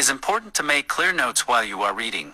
It is important to make clear notes while you are reading.